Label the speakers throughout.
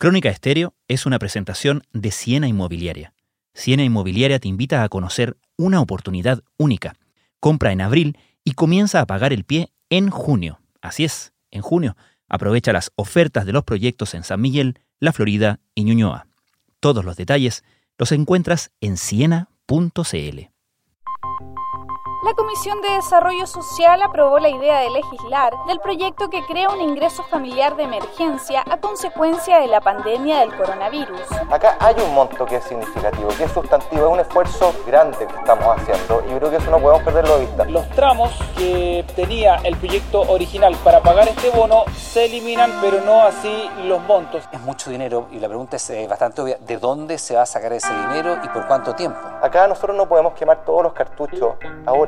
Speaker 1: Crónica Estéreo es una presentación de Siena Inmobiliaria. Siena Inmobiliaria te invita a conocer una oportunidad única. Compra en abril y comienza a pagar el pie en junio. Así es, en junio. Aprovecha las ofertas de los proyectos en San Miguel, La Florida y Ñuñoa. Todos los detalles los encuentras en siena.cl.
Speaker 2: La Comisión de Desarrollo Social aprobó la idea de legislar del proyecto que crea un ingreso familiar de emergencia a consecuencia de la pandemia del coronavirus.
Speaker 3: Acá hay un monto que es significativo, que es sustantivo, es un esfuerzo grande que estamos haciendo y creo que eso no podemos perderlo de vista.
Speaker 4: Los tramos que tenía el proyecto original para pagar este bono se eliminan, pero no así los montos.
Speaker 5: Es mucho dinero y la pregunta es eh, bastante obvia, ¿de dónde se va a sacar ese dinero y por cuánto tiempo?
Speaker 3: Acá nosotros no podemos quemar todos los cartuchos ahora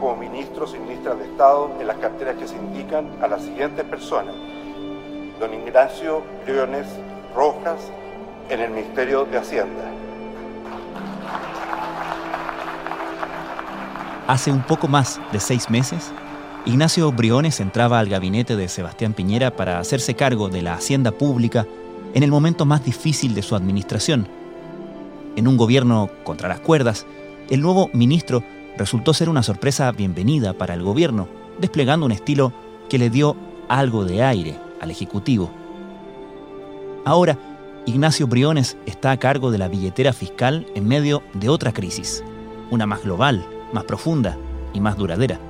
Speaker 6: Como ministros y ministras de Estado en las carteras que se indican a las siguientes personas. Don Ignacio Briones Rojas en el Ministerio de Hacienda.
Speaker 1: Hace un poco más de seis meses, Ignacio Briones entraba al gabinete de Sebastián Piñera para hacerse cargo de la hacienda pública en el momento más difícil de su administración en un gobierno contra las cuerdas, el nuevo ministro resultó ser una sorpresa bienvenida para el gobierno, desplegando un estilo que le dio algo de aire al Ejecutivo. Ahora, Ignacio Briones está a cargo de la billetera fiscal en medio de otra crisis, una más global, más profunda y más duradera.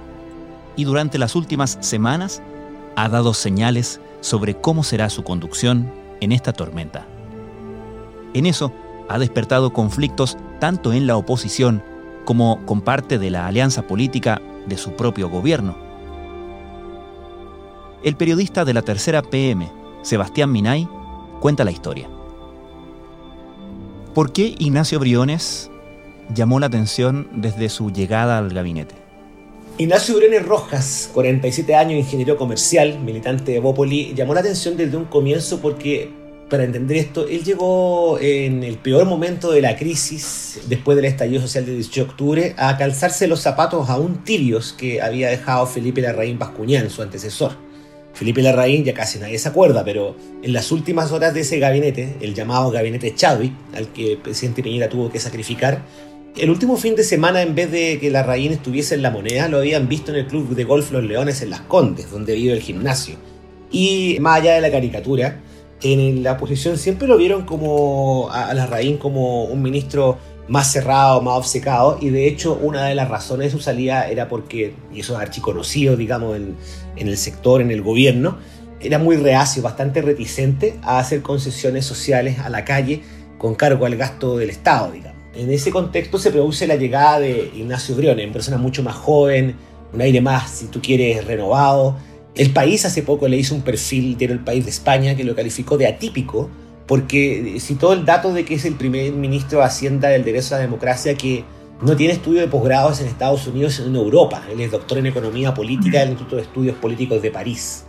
Speaker 1: Y durante las últimas semanas ha dado señales sobre cómo será su conducción en esta tormenta. En eso, ha despertado conflictos tanto en la oposición como con parte de la alianza política de su propio gobierno. El periodista de la tercera PM, Sebastián Minay, cuenta la historia. ¿Por qué Ignacio Briones llamó la atención desde su llegada al gabinete?
Speaker 7: Ignacio Briones Rojas, 47 años, ingeniero comercial, militante de Bópoli, llamó la atención desde un comienzo porque para entender esto, él llegó en el peor momento de la crisis, después del estallido social del 18 de octubre, a calzarse los zapatos aún tibios que había dejado Felipe Larraín Bascuñán, su antecesor. Felipe Larraín ya casi nadie se acuerda, pero en las últimas horas de ese gabinete, el llamado gabinete Chadwick, al que el presidente Piñera tuvo que sacrificar, el último fin de semana, en vez de que Larraín estuviese en la moneda, lo habían visto en el club de golf Los Leones en Las Condes, donde vive el gimnasio. Y más allá de la caricatura, en la oposición siempre lo vieron como a, la raíz como un ministro más cerrado, más obcecado, y de hecho una de las razones de su salida era porque, y eso es archiconocido, digamos, en, en el sector, en el gobierno, era muy reacio, bastante reticente a hacer concesiones sociales a la calle con cargo al gasto del Estado, digamos. En ese contexto se produce la llegada de Ignacio Briones, una persona mucho más joven, un aire más, si tú quieres, renovado, el país hace poco le hizo un perfil, de El País de España, que lo calificó de atípico, porque citó el dato de que es el primer ministro de Hacienda del Derecho a la Democracia que no tiene estudio de posgrados en Estados Unidos, en Europa. Él es doctor en Economía Política del Instituto de Estudios Políticos de París.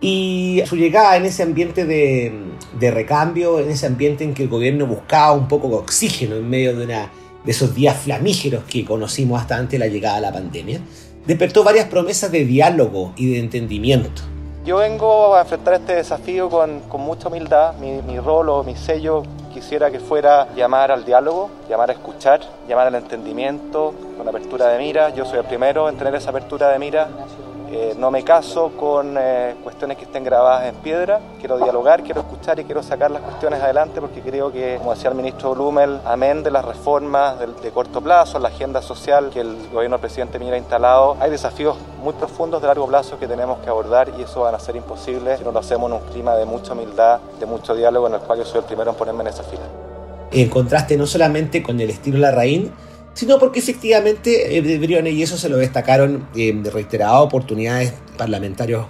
Speaker 7: Y su llegada en ese ambiente de, de, recambio, en ese ambiente en que el gobierno buscaba un poco de oxígeno en medio de, una, de esos días flamígeros que conocimos hasta antes de la llegada de la pandemia, despertó varias promesas de diálogo y de entendimiento.
Speaker 3: Yo vengo a enfrentar este desafío con, con mucha humildad. Mi, mi, rol o mi sello quisiera que fuera llamar al diálogo, llamar a escuchar, llamar al entendimiento, con apertura de mira. Yo soy el primero en tener esa apertura de mira eh, no me caso con eh, cuestiones que estén grabadas en piedra, quiero dialogar, quiero escuchar y quiero sacar las cuestiones adelante porque creo que, como decía el ministro Blumel, amén de las reformas de, corto plazo, la agenda social que el gobierno del presidente Piñera ha instalado, hay desafíos muy profundos de largo plazo que tenemos que abordar y eso van a ser imposible si no lo hacemos en un clima de mucha humildad, de mucho diálogo en el cual yo soy el primero en ponerme en esa fila.
Speaker 7: En contraste no solamente con el estilo Larraín, sino porque efectivamente eh, Briones, y eso se lo destacaron en reiteradas oportunidades parlamentarios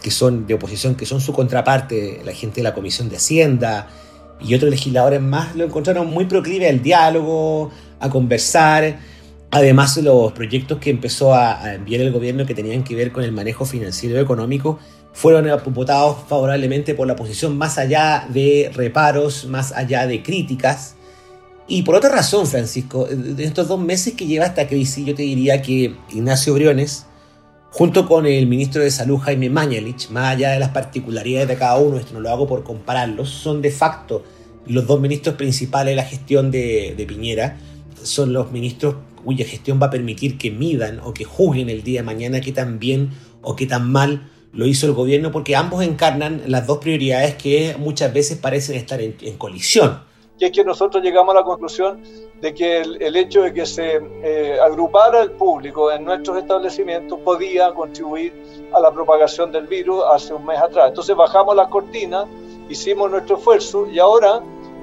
Speaker 7: que son de oposición, que son su contraparte, la gente de la Comisión de Hacienda y otros legisladores más, lo encontraron muy proclive al diálogo, a conversar, además de los proyectos que empezó a, enviar el gobierno que tenían que ver con el manejo financiero y económico, fueron votados favorablemente por la oposición más allá de reparos, más allá de críticas. Y por otra razón, Francisco, en estos dos meses que lleva esta crisis, yo te diría que Ignacio Briones, junto con el ministro de Salud Jaime Mañalich, más allá de las particularidades de cada uno, esto no lo hago por compararlos, son de facto los dos ministros principales de la gestión de, Piñera, son los ministros cuya gestión va a permitir que midan o que juzguen el día de mañana qué tan bien o qué tan mal lo hizo el gobierno, porque ambos encarnan las dos prioridades que muchas veces parecen estar en colisión
Speaker 8: que es que nosotros llegamos a la conclusión de que el, hecho de que se eh, agrupara el público en nuestros establecimientos podía contribuir a la propagación del virus hace un mes atrás. Entonces bajamos las cortinas, hicimos nuestro esfuerzo y ahora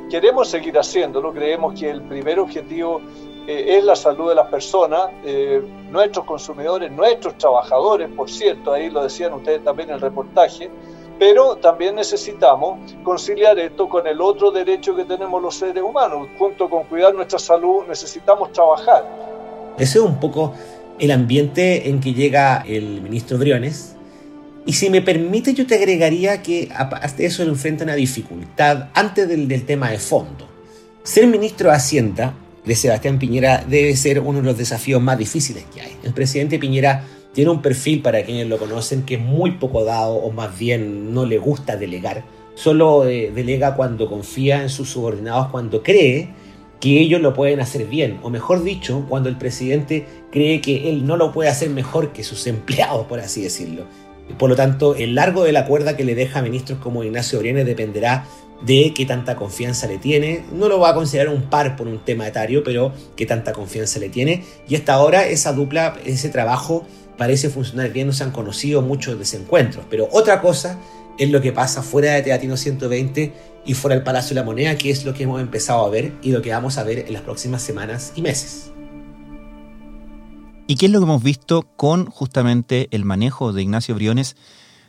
Speaker 8: queremos seguir haciéndolo. Creemos que el primer objetivo eh, es la salud de las personas, eh, nuestros consumidores, nuestros trabajadores, por cierto, ahí lo decían ustedes también en el reportaje pero también necesitamos conciliar esto con el otro derecho que tenemos los seres humanos. Junto con cuidar nuestra salud, necesitamos trabajar.
Speaker 7: Ese es un poco el ambiente en que llega el ministro Briones. Y si me permite, yo te agregaría que aparte eso enfrenta una dificultad antes del, del tema de fondo. Ser ministro de Hacienda de Sebastián Piñera debe ser uno de los desafíos más difíciles que hay. El presidente Piñera tiene un perfil, para quienes lo conocen, que es muy poco dado o más bien no le gusta delegar. Solo eh, delega cuando confía en sus subordinados, cuando cree que ellos lo pueden hacer bien, o mejor dicho, cuando el presidente cree que él no lo puede hacer mejor que sus empleados, por así decirlo. Por lo tanto, el largo de la cuerda que le deja a ministros como Ignacio Briones dependerá de qué tanta confianza le tiene. No lo va a considerar un par por un tema etario, pero qué tanta confianza le tiene. Y hasta ahora esa dupla, ese trabajo parece funcionar bien, no se han conocido muchos desencuentros. Pero otra cosa es lo que pasa fuera de Teatino 120 y fuera del Palacio de la Moneda, que es lo que hemos empezado a ver y lo que vamos a ver en las próximas semanas y meses.
Speaker 1: ¿Y qué es lo que hemos visto con justamente el manejo de Ignacio Briones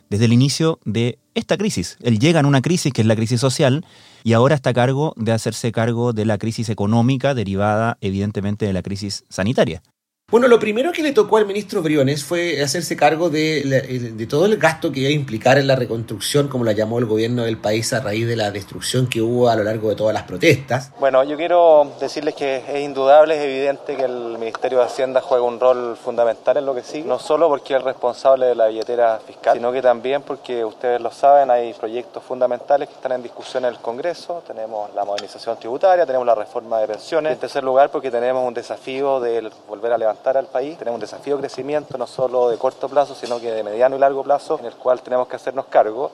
Speaker 1: desde el inicio de esta crisis? Él llega en una crisis que es la crisis social y ahora está a cargo de hacerse cargo de la crisis económica derivada evidentemente de la crisis sanitaria.
Speaker 7: Bueno, lo primero que le tocó al ministro Briones fue hacerse cargo de, todo el gasto que iba a implicar en la reconstrucción, como la llamó el gobierno del país a raíz de la destrucción que hubo a lo largo de todas las protestas.
Speaker 3: Bueno, yo quiero decirles que es indudable, es evidente que el Ministerio de Hacienda juega un rol fundamental en lo que sigue, no solo porque es el responsable de la billetera fiscal, sino que también porque ustedes lo saben, hay proyectos fundamentales que están en discusión en el Congreso, tenemos la modernización tributaria, tenemos la reforma de pensiones, en tercer lugar porque tenemos un desafío de volver a levantar al país. Tenemos un desafío de crecimiento no solo de corto plazo, sino que de mediano y largo plazo, en el cual tenemos que hacernos cargo.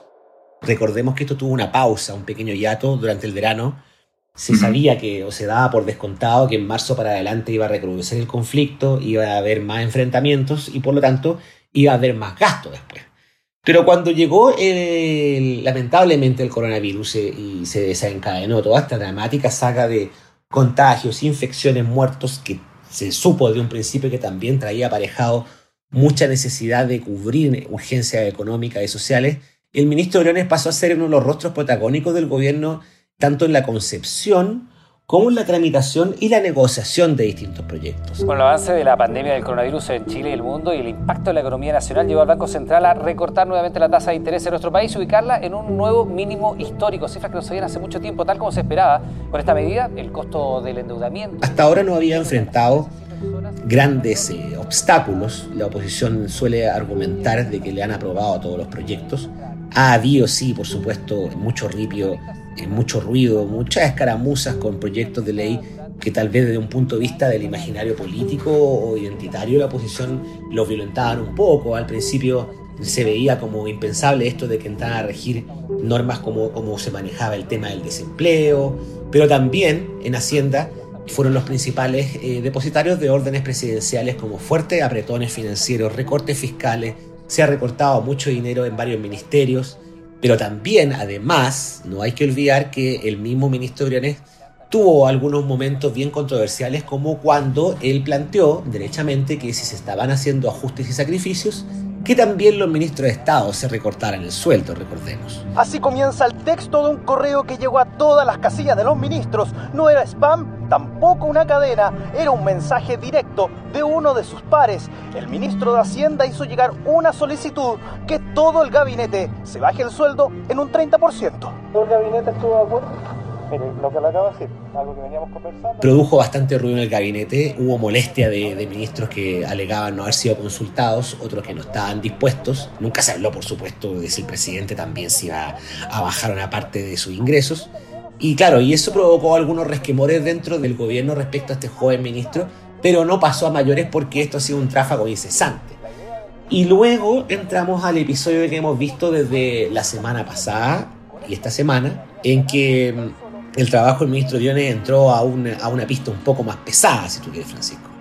Speaker 7: Recordemos que esto tuvo una pausa, un pequeño hiato durante el verano. Se sabía que, o se daba por descontado, que en marzo para adelante iba a recrudecer el conflicto, iba a haber más enfrentamientos y por lo tanto iba a haber más gasto después. Pero cuando llegó lamentablemente el coronavirus y se desencadenó toda esta dramática saga de contagios, infecciones, muertos que se supo de un principio que también traía aparejado mucha necesidad de cubrir urgencias económicas y sociales, el ministro Briones pasó a ser uno de los rostros protagónicos del gobierno tanto en la concepción como en la tramitación y la negociación de distintos proyectos.
Speaker 5: Con el avance de la pandemia del coronavirus en Chile y el mundo y el impacto en la economía nacional llevó al Banco Central a recortar nuevamente la tasa de interés en nuestro país y ubicarla en un nuevo mínimo histórico, cifras que no se veían hace mucho tiempo, tal como se esperaba. Con esta medida, el costo del endeudamiento...
Speaker 7: Hasta ahora no había enfrentado grandes eh, obstáculos. La oposición suele argumentar de que le han aprobado todos los proyectos. Ha habido, sí, por supuesto, mucho ripio mucho ruido, muchas escaramuzas con proyectos de ley que tal vez desde un punto de vista del imaginario político o identitario la oposición lo violentaban un poco. Al principio se veía como impensable esto de que entraran a regir normas como, como se manejaba el tema del desempleo, pero también en Hacienda fueron los principales eh, depositarios de órdenes presidenciales como fuertes apretones financieros, recortes fiscales, se ha recortado mucho dinero en varios ministerios, pero también, además, no hay que olvidar que el mismo ministro Briones tuvo algunos momentos bien controversiales como cuando él planteó derechamente que si se estaban haciendo ajustes y sacrificios, que también los ministros de Estado se recortaran el sueldo, recordemos.
Speaker 9: Así comienza el texto de un correo que llegó a todas las casillas de los ministros. No era spam, tampoco una cadena, era un mensaje directo de uno de sus pares. El ministro de Hacienda hizo llegar una solicitud que todo el gabinete se baje el sueldo en un 30%.
Speaker 3: ¿El gabinete estuvo de acuerdo? Lo que le acabo de decir, algo que veníamos conversando.
Speaker 7: Produjo bastante ruido en el gabinete, hubo molestia de, ministros que alegaban no haber sido consultados, otros que no estaban dispuestos. Nunca se habló, por supuesto, de si el presidente también se iba a bajar una parte de sus ingresos. Y claro, y eso provocó algunos resquemores dentro del gobierno respecto a este joven ministro, pero no pasó a mayores porque esto ha sido un tráfago incesante. Y luego entramos al episodio que hemos visto desde la semana pasada y esta semana, en que el trabajo del ministro Diones entró a una, a una pista un poco más pesada, si tú quieres, Francisco.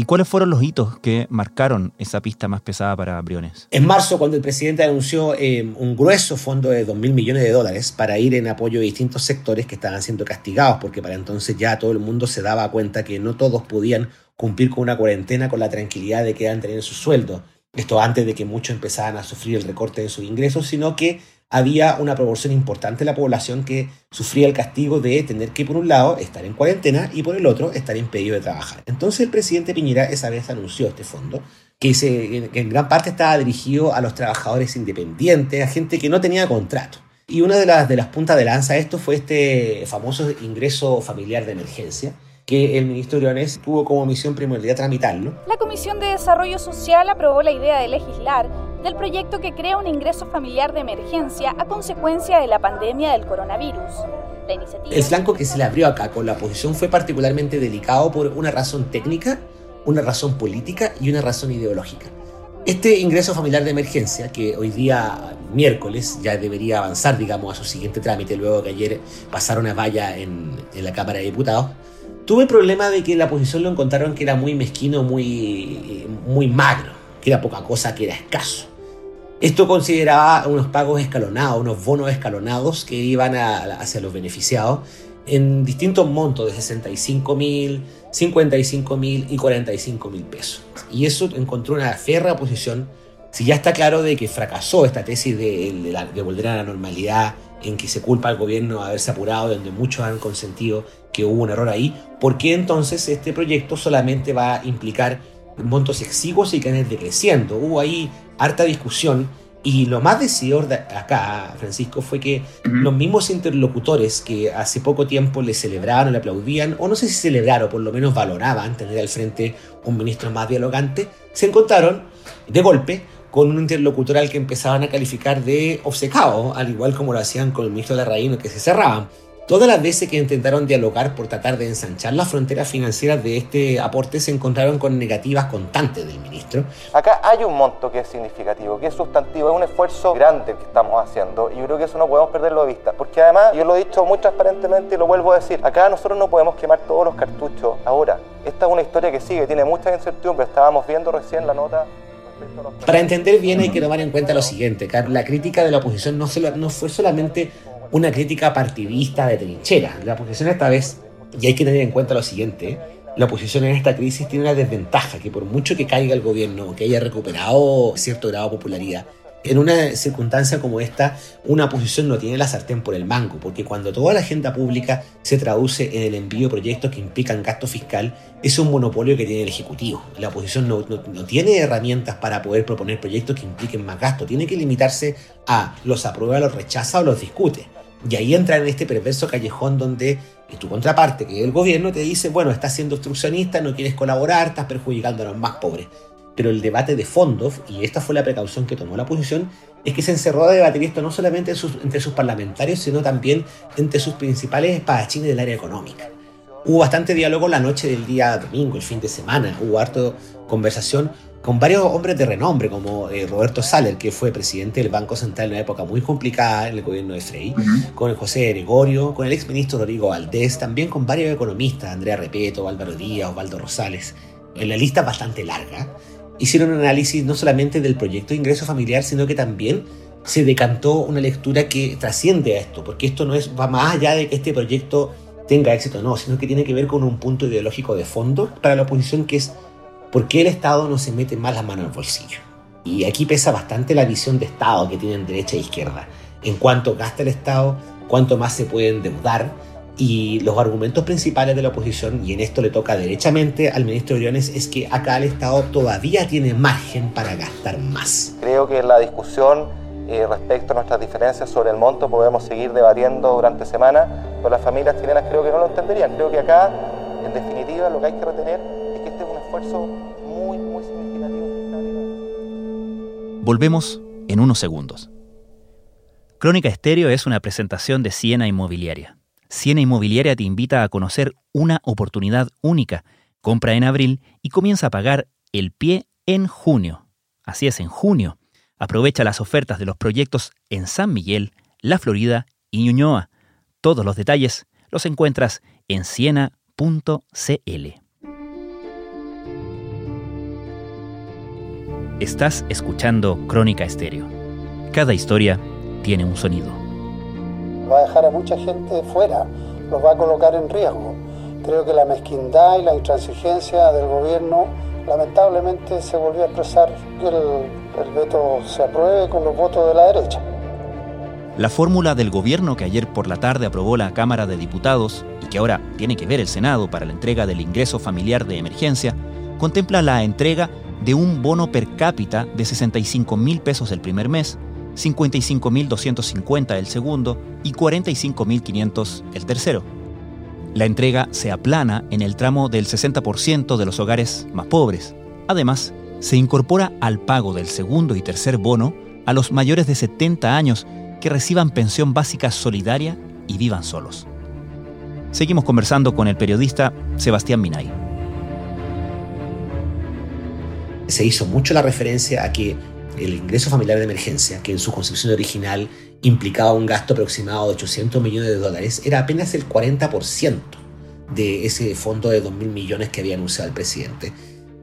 Speaker 1: ¿Y cuáles fueron los hitos que marcaron esa pista más pesada para Briones?
Speaker 7: En marzo, cuando el presidente anunció eh, un grueso fondo de 2.000 millones de dólares para ir en apoyo de distintos sectores que estaban siendo castigados, porque para entonces ya todo el mundo se daba cuenta que no todos podían cumplir con una cuarentena con la tranquilidad de que iban a tener su sueldo. Esto antes de que muchos empezaran a sufrir el recorte de sus ingresos, sino que había una proporción importante de la población que sufría el castigo de tener que, por un lado, estar en cuarentena y por el otro, estar impedido de trabajar. Entonces el presidente Piñera esa vez anunció este fondo, que, se, en gran parte estaba dirigido a los trabajadores independientes, a gente que no tenía contrato. Y una de las, de las puntas de lanza de esto fue este famoso ingreso familiar de emergencia, que el ministro Leones tuvo como misión primordial tramitarlo.
Speaker 2: La Comisión de Desarrollo Social aprobó la idea de legislar del proyecto que crea un ingreso familiar de emergencia a consecuencia de la pandemia del coronavirus.
Speaker 7: El flanco que se le abrió acá con la oposición fue particularmente delicado por una razón técnica, una razón política y una razón ideológica. Este ingreso familiar de emergencia, que hoy día, miércoles, ya debería avanzar, digamos, a su siguiente trámite, luego que ayer pasaron a valla en, la Cámara de Diputados, tuve el problema de que la oposición lo encontraron que era muy mezquino, muy, muy magro, era poca cosa, que era escaso. Esto consideraba unos pagos escalonados, unos bonos escalonados que iban hacia los beneficiados en distintos montos de 65 mil, 55 mil y 45 mil pesos. Y eso encontró una férrea oposición. Si ya está claro de que fracasó esta tesis de, de volver a la normalidad, en que se culpa al gobierno de haberse apurado, donde muchos han consentido que hubo un error ahí, ¿por qué entonces este proyecto solamente va a implicar montos exiguos y que van decreciendo? Hubo ahí harta discusión y lo más decidor de acá, Francisco, fue que los mismos interlocutores que hace poco tiempo le celebraban o le aplaudían, o no sé si celebraron, por lo menos valoraban tener al frente un ministro más dialogante, se encontraron de golpe con un interlocutor al que empezaban a calificar de obcecado, al igual como lo hacían con el ministro de la Reina, que se cerraban. Todas las veces que intentaron dialogar por tratar de ensanchar las fronteras financieras de este aporte se encontraron con negativas constantes del ministro.
Speaker 3: Acá hay un monto que es significativo, que es sustantivo, es un esfuerzo grande que estamos haciendo y yo creo que eso no podemos perderlo de vista, porque además, yo lo he dicho muy transparentemente y lo vuelvo a decir, acá nosotros no podemos quemar todos los cartuchos ahora. Esta es una historia que sigue, tiene mucha incertidumbre, estábamos viendo recién la nota
Speaker 7: para entender bien hay que tomar en cuenta lo siguiente, la crítica de la oposición no, no fue solamente una crítica partidista de trinchera. La oposición esta vez, y hay que tener en cuenta lo siguiente, la oposición en esta crisis tiene una desventaja, que por mucho que caiga el gobierno, que haya recuperado cierto grado de popularidad, en una circunstancia como esta, una oposición no tiene la sartén por el mango, porque cuando toda la agenda pública se traduce en el envío de proyectos que implican gasto fiscal, es un monopolio que tiene el Ejecutivo. La oposición no, no tiene herramientas para poder proponer proyectos que impliquen más gasto, tiene que limitarse a los aprueba, los rechaza o los discute. Y ahí entra en este perverso callejón donde tu contraparte, que es el gobierno, te dice, bueno, estás siendo obstruccionista, no quieres colaborar, estás perjudicando a los más pobres. Pero el debate de fondo, y esta fue la precaución que tomó la oposición, es que se encerró a debatir esto no solamente entre sus parlamentarios, sino también entre sus principales espadachines del área económica. Hubo bastante diálogo la noche del día domingo, el fin de semana, hubo harto conversación con varios hombres de renombre, como eh, Roberto Saller, que fue presidente del Banco Central en una época muy complicada en el gobierno de Frey, con el José Gregorio, con el exministro Rodrigo Valdés, también con varios economistas, Andrea Repeto, Álvaro Díaz, Osvaldo Rosales. En la lista bastante larga, hicieron un análisis no solamente del proyecto de ingreso familiar, sino que también se decantó una lectura que trasciende a esto, porque esto no es, va más allá de que este proyecto tenga éxito o no, sino que tiene que ver con un punto ideológico de fondo para la oposición que es por qué el Estado no se mete más la mano al bolsillo. Y aquí pesa bastante la visión de Estado que tienen derecha e izquierda. En cuánto gasta el Estado, cuánto más se puede endeudar y los argumentos principales de la oposición, y en esto le toca derechamente al ministro Briones, es que acá el Estado todavía tiene margen para gastar más.
Speaker 3: Creo que la discusión eh, respecto a nuestras diferencias sobre el monto podemos seguir debatiendo durante semana, pero las familias chilenas creo que no lo entenderían. Creo que acá, en definitiva, lo que hay que retener esfuerzo muy, muy significativo.
Speaker 1: Volvemos en unos segundos. Crónica Estéreo es una presentación de Siena Inmobiliaria. Siena Inmobiliaria te invita a conocer una oportunidad única. Compra en abril y comienza a pagar el pie en junio. Así es, en junio. Aprovecha las ofertas de los proyectos en San Miguel, La Florida y Ñuñoa. Todos los detalles los encuentras en siena.cl. Estás escuchando Crónica Estéreo. Cada historia tiene un sonido
Speaker 10: va a dejar a mucha gente fuera, los va a colocar en riesgo. Creo que la mezquindad y la intransigencia del gobierno lamentablemente se volvió a expresar que el, veto se apruebe con los votos de la derecha.
Speaker 1: La fórmula del gobierno que ayer por la tarde aprobó la Cámara de Diputados y que ahora tiene que ver el Senado para la entrega del ingreso familiar de emergencia, contempla la entrega de un bono per cápita de 65 mil pesos el primer mes 55.250 el segundo y 45.500 el tercero. La entrega se aplana en el tramo del 60% de los hogares más pobres. Además, se incorpora al pago del segundo y tercer bono a los mayores de 70 años que reciban pensión básica solidaria y vivan solos. Seguimos conversando con el periodista Sebastián Minay.
Speaker 7: Se hizo mucho la referencia a que el ingreso familiar de emergencia, que en su concepción original implicaba un gasto aproximado de 800 millones de dólares, era apenas el 40% de ese fondo de 2.000 millones que había anunciado el presidente.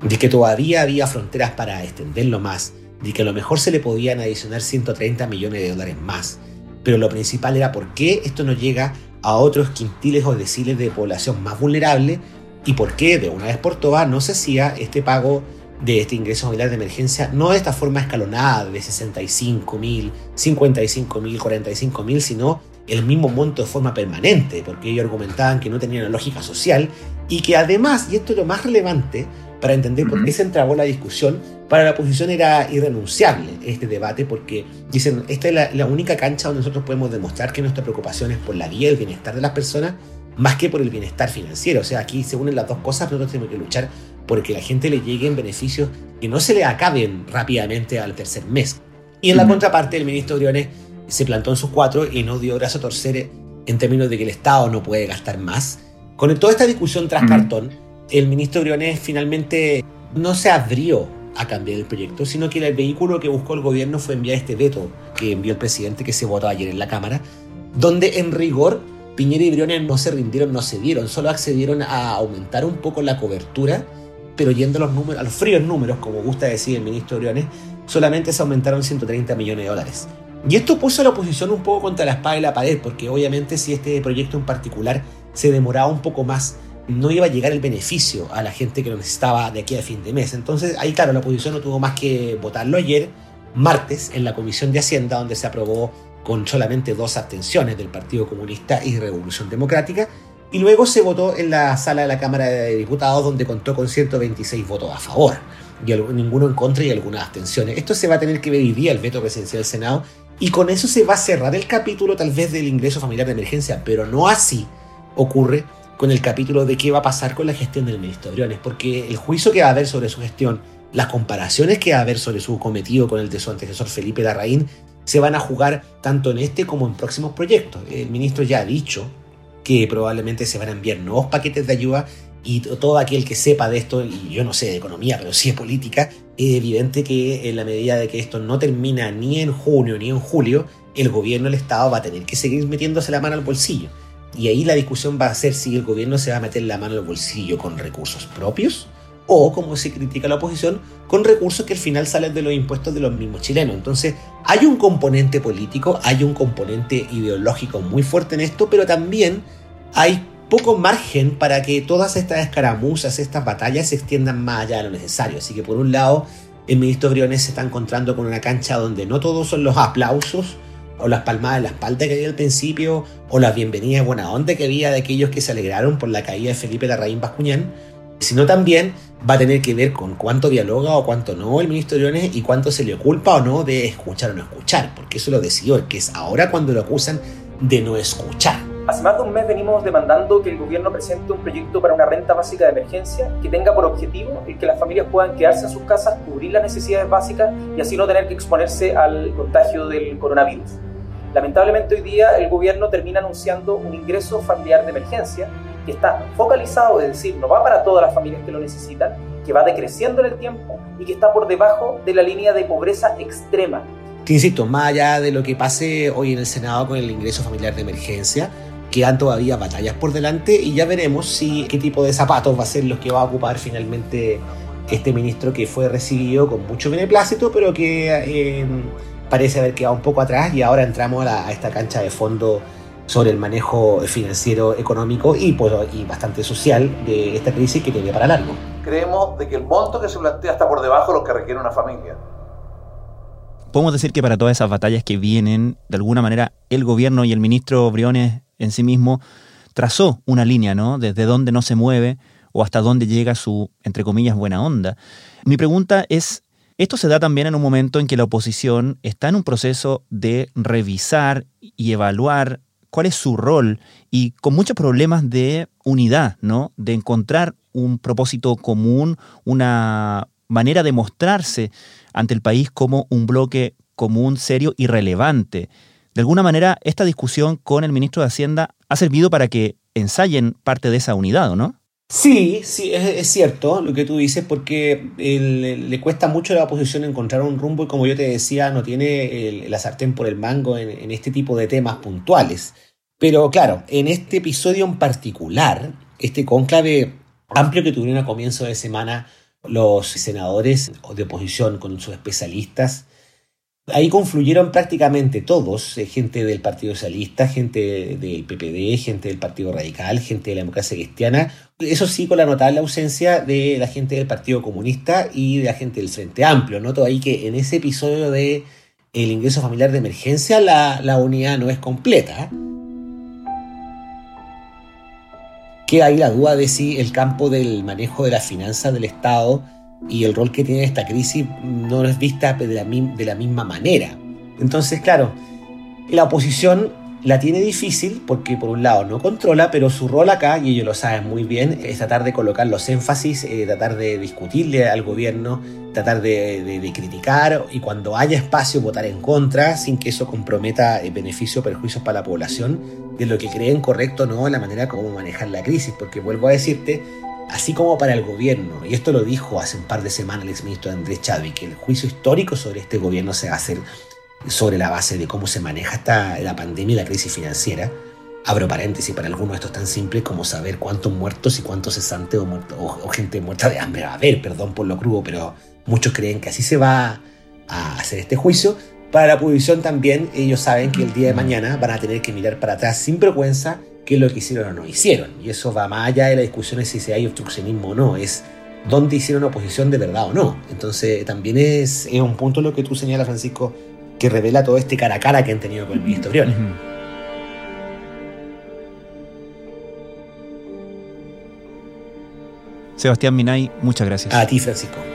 Speaker 7: De que todavía había fronteras para extenderlo más, de que a lo mejor se le podían adicionar 130 millones de dólares más. Pero lo principal era por qué esto no llega a otros quintiles o deciles de población más vulnerable y por qué de una vez por todas no se hacía este pago de este ingreso familiar de emergencia, no de esta forma escalonada de 65 mil, 55 mil, 45 mil, sino el mismo monto de forma permanente, porque ellos argumentaban que no tenía una lógica social y que además, y esto es lo más relevante para entender por qué se entrabó la discusión, para la oposición era irrenunciable este debate porque dicen, esta es la, única cancha donde nosotros podemos demostrar que nuestra preocupación es por la vida y el bienestar de las personas más que por el bienestar financiero. O sea, aquí se unen las dos cosas, pero nosotros tenemos que luchar porque la gente le lleguen beneficios que no se le acaben rápidamente al tercer mes. Y en la contraparte, el ministro Briones se plantó en sus cuatro y no dio brazo a torcer en términos de que el Estado no puede gastar más. Con toda esta discusión tras cartón, el ministro Briones finalmente no se abrió a cambiar el proyecto, sino que el vehículo que buscó el gobierno fue enviar este veto que envió el presidente, que se votó ayer en la Cámara, donde en rigor Piñera y Briones no se rindieron, no cedieron, solo accedieron a aumentar un poco la cobertura pero yendo a los, números, a los fríos números, como gusta decir el ministro Briones, solamente se aumentaron 130 millones de dólares. Y esto puso a la oposición un poco contra la espada y la pared, porque obviamente si este proyecto en particular se demoraba un poco más, no iba a llegar el beneficio a la gente que lo necesitaba de aquí a fin de mes. Entonces ahí claro, la oposición no tuvo más que votarlo ayer, martes, en la Comisión de Hacienda, donde se aprobó con solamente dos abstenciones del Partido Comunista y Revolución Democrática, y luego se votó en la sala de la Cámara de Diputados, donde contó con 126 votos a favor, y ninguno en contra y algunas abstenciones. Esto se va a tener que ver día el veto presidencial del Senado, y con eso se va a cerrar el capítulo tal vez del ingreso familiar de emergencia, pero no así ocurre con el capítulo de qué va a pasar con la gestión del ministro Briones, porque el juicio que va a haber sobre su gestión, las comparaciones que va a haber sobre su cometido con el de su antecesor Felipe Larraín, se van a jugar tanto en este como en próximos proyectos. El ministro ya ha dicho que probablemente se van a enviar nuevos paquetes de ayuda y todo aquel que sepa de esto, y yo no sé de economía, pero sí de política, es evidente que en la medida de que esto no termina ni en junio ni en julio, el gobierno, el Estado va a tener que seguir metiéndose la mano al bolsillo. Y ahí la discusión va a ser si el gobierno se va a meter la mano al bolsillo con recursos propios o, como se critica la oposición, con recursos que al final salen de los impuestos de los mismos chilenos. Entonces, hay un componente político, hay un componente ideológico muy fuerte en esto, pero también hay poco margen para que todas estas escaramuzas, estas batallas se extiendan más allá de lo necesario. Así que por un lado, el ministro Briones se está encontrando con una cancha donde no todos son los aplausos o las palmadas en la espalda que había al principio, o las bienvenidas buena onda que había de aquellos que se alegraron por la caída de Felipe Larraín Bascuñán, sino también va a tener que ver con cuánto dialoga o cuánto no el ministro Briones y cuánto se le culpa o no de escuchar o no escuchar, porque eso lo decidió, que es ahora cuando lo acusan de no escuchar.
Speaker 11: Hace más de un mes venimos demandando que el gobierno presente un proyecto para una renta básica de emergencia que tenga por objetivo el que las familias puedan quedarse en sus casas, cubrir las necesidades básicas y así no tener que exponerse al contagio del coronavirus. Lamentablemente hoy día el gobierno termina anunciando un ingreso familiar de emergencia que está focalizado, es decir, no va para todas las familias que lo necesitan, que va decreciendo en el tiempo y que está por debajo de la línea de pobreza extrema.
Speaker 7: Te insisto, más allá de lo que pase hoy en el Senado con el ingreso familiar de emergencia, quedan todavía batallas por delante y ya veremos si qué tipo de zapatos va a ser los que va a ocupar finalmente este ministro que fue recibido con mucho beneplácito, pero que eh, parece haber quedado un poco atrás y ahora entramos a, esta cancha de fondo sobre el manejo financiero, económico y, pues, y bastante social de esta crisis que tiene para largo.
Speaker 12: Creemos de que el monto que se plantea está por debajo de lo que requiere una familia.
Speaker 1: Podemos decir que para todas esas batallas que vienen, de alguna manera, el gobierno y el ministro Briones en sí mismo trazó una línea, ¿no? Desde dónde no se mueve o hasta dónde llega su, entre comillas, buena onda. Mi pregunta es, esto se da también en un momento en que la oposición está en un proceso de revisar y evaluar cuál es su rol y con muchos problemas de unidad, ¿no? De encontrar un propósito común, una manera de mostrarse ante el país como un bloque común, serio y relevante. De alguna manera, esta discusión con el ministro de Hacienda ha servido para que ensayen parte de esa unidad, no?
Speaker 7: Sí, sí, es, cierto lo que tú dices, porque le cuesta mucho a la oposición encontrar un rumbo y como yo te decía, no tiene la sartén por el mango en, este tipo de temas puntuales. Pero claro, en este episodio en particular, este cónclave amplio que tuvieron a comienzo de semana los senadores de oposición con sus especialistas, Ahí confluyeron prácticamente todos, eh, gente del Partido Socialista, gente del PPD, gente del Partido Radical, gente de la democracia cristiana, eso sí con la notable ausencia de la gente del Partido Comunista y de la gente del Frente Amplio. Noto ahí que en ese episodio de el ingreso familiar de emergencia la, la unidad no es completa. Queda ahí la duda de si el campo del manejo de las finanzas del Estado y el rol que tiene esta crisis no es vista de la, misma manera. Entonces, claro, la oposición la tiene difícil porque por un lado no controla, pero su rol acá, y ellos lo saben muy bien, es tratar de colocar los énfasis, eh, tratar de discutirle al gobierno, tratar de, criticar y cuando haya espacio votar en contra sin que eso comprometa eh, beneficios o perjuicios para la población de lo que creen correcto o no la manera como manejar la crisis, porque vuelvo a decirte, así como para el gobierno, y esto lo dijo hace un par de semanas el exministro Andrés Chadwick, que el juicio histórico sobre este gobierno se va a hacer sobre la base de cómo se maneja esta, la pandemia y la crisis financiera. Abro paréntesis, para algunos esto es tan simple como saber cuántos muertos y cuántos cesantes o, o, gente muerta de hambre va a haber, perdón por lo crudo, pero muchos creen que así se va a hacer este juicio. Para la oposición también, ellos saben que el día de mañana van a tener que mirar para atrás sin vergüenza qué es lo que hicieron o no hicieron. Y eso va más allá de la discusión de si hay obstruccionismo o no, es dónde hicieron oposición de verdad o no. Entonces también es, un punto lo que tú señalas, Francisco, que revela todo este cara a cara que han tenido con el ministro Briones.
Speaker 1: Sebastián Minay, muchas gracias.
Speaker 7: A ti, Francisco.